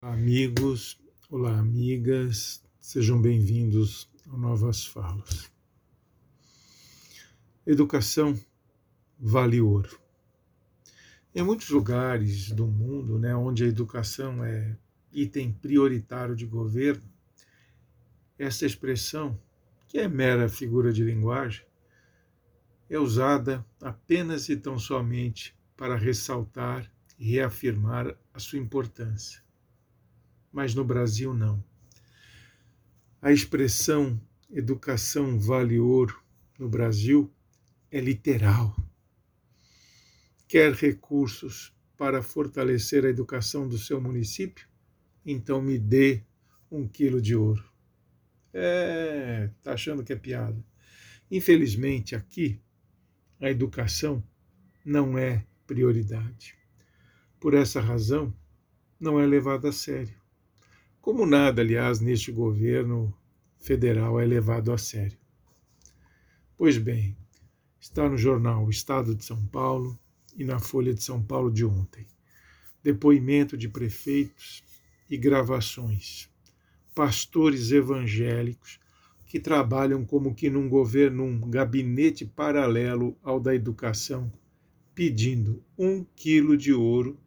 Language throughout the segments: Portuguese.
Amigos, olá amigas, sejam bem-vindos ao Novas Falas. Educação vale ouro. Em muitos lugares do mundo, né, onde a educação é item prioritário de governo, essa expressão, que é mera figura de linguagem, é usada apenas e tão somente para ressaltar e reafirmar a sua importância mas no Brasil não. A expressão educação vale ouro no Brasil é literal. Quer recursos para fortalecer a educação do seu município? Então me dê um quilo de ouro. É, tá achando que é piada. Infelizmente, aqui, a educação não é prioridade. Por essa razão, não é levada a sério. Como nada, aliás, neste governo federal é levado a sério. Pois bem, está no jornal Estado de São Paulo e na Folha de São Paulo de ontem. Depoimento de prefeitos e gravações. Pastores evangélicos que trabalham como que num governo, um gabinete paralelo ao da educação, pedindo um quilo de ouro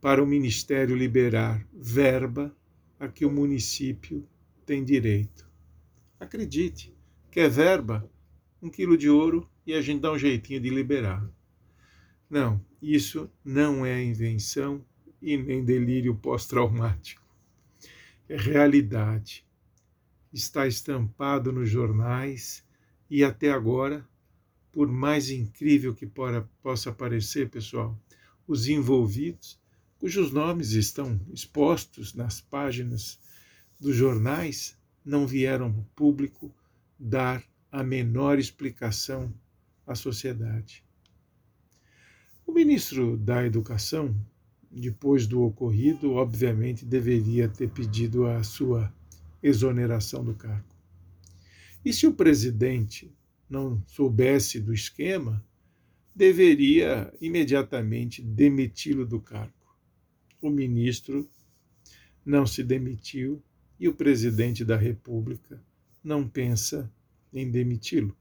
para o Ministério liberar verba a que o município tem direito. Acredite, quer verba? Um quilo de ouro e a gente dá um jeitinho de liberar. Não, isso não é invenção e nem delírio pós-traumático. É realidade. Está estampado nos jornais e até agora, por mais incrível que possa parecer, pessoal, os envolvidos cujos nomes estão expostos nas páginas dos jornais, não vieram ao público dar a menor explicação à sociedade. O ministro da Educação, depois do ocorrido, obviamente deveria ter pedido a sua exoneração do cargo. E se o presidente não soubesse do esquema, deveria imediatamente demiti-lo do cargo o ministro não se demitiu e o presidente da República não pensa em demiti-lo.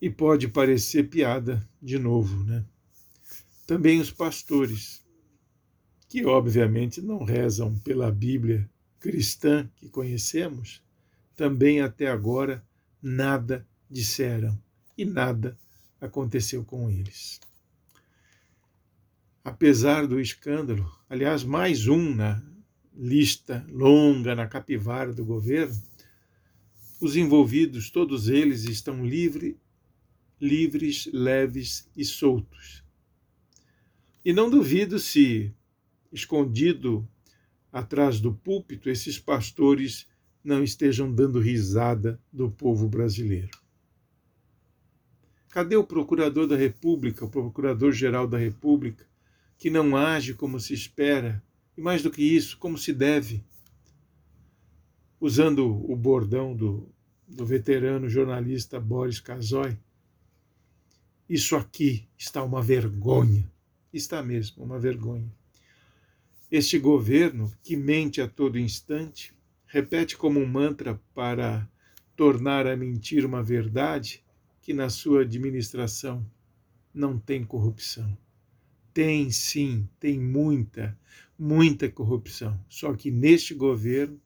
E pode parecer piada de novo, né? Também os pastores, que obviamente não rezam pela Bíblia cristã que conhecemos, também até agora nada disseram e nada aconteceu com eles apesar do escândalo, aliás, mais um na lista longa na capivara do governo, os envolvidos, todos eles, estão livre, livres, leves e soltos. E não duvido se, escondido atrás do púlpito, esses pastores não estejam dando risada do povo brasileiro. Cadê o procurador da República, o procurador-geral da República, que não age como se espera, e mais do que isso, como se deve. Usando o bordão do, do veterano jornalista Boris Kazoy, isso aqui está uma vergonha. Está mesmo uma vergonha. Este governo, que mente a todo instante, repete como um mantra para tornar a mentir uma verdade, que na sua administração não tem corrupção. Tem sim, tem muita, muita corrupção. Só que neste governo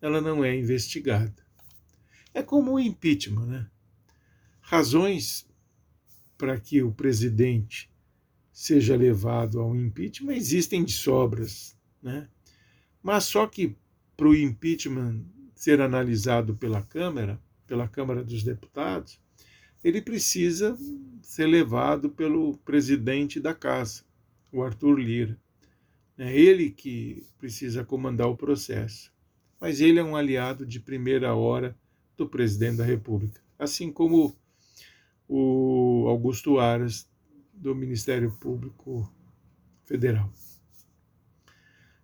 ela não é investigada. É como o impeachment, né? Razões para que o presidente seja levado ao impeachment existem de sobras, né? Mas só que para o impeachment ser analisado pela Câmara, pela Câmara dos Deputados, ele precisa ser levado pelo presidente da casa, o Arthur Lira. É ele que precisa comandar o processo. Mas ele é um aliado de primeira hora do presidente da República, assim como o Augusto Aras, do Ministério Público Federal.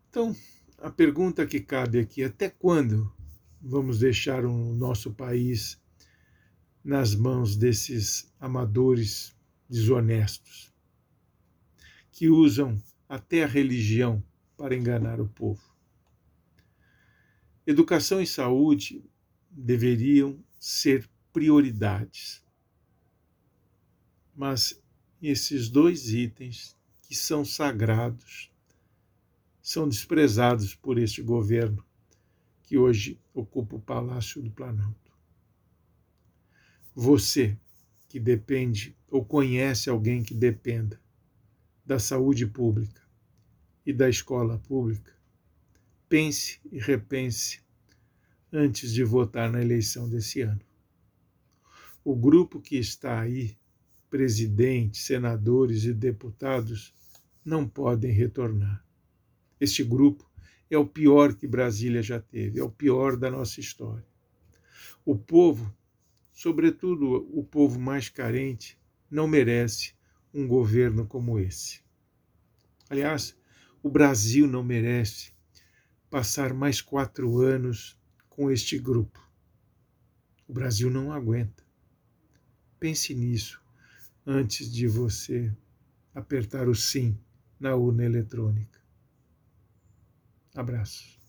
Então, a pergunta que cabe aqui: até quando vamos deixar o nosso país nas mãos desses amadores desonestos, que usam até a religião para enganar o povo. Educação e saúde deveriam ser prioridades. Mas esses dois itens, que são sagrados, são desprezados por este governo que hoje ocupa o Palácio do Planalto. Você que depende ou conhece alguém que dependa da saúde pública e da escola pública, pense e repense antes de votar na eleição desse ano. O grupo que está aí, presidentes, senadores e deputados, não podem retornar. Este grupo é o pior que Brasília já teve, é o pior da nossa história. O povo, sobretudo o povo mais carente, não merece um governo como esse. Aliás, o Brasil não merece passar mais quatro anos com este grupo. O Brasil não aguenta. Pense nisso antes de você apertar o sim na urna eletrônica. Abraços.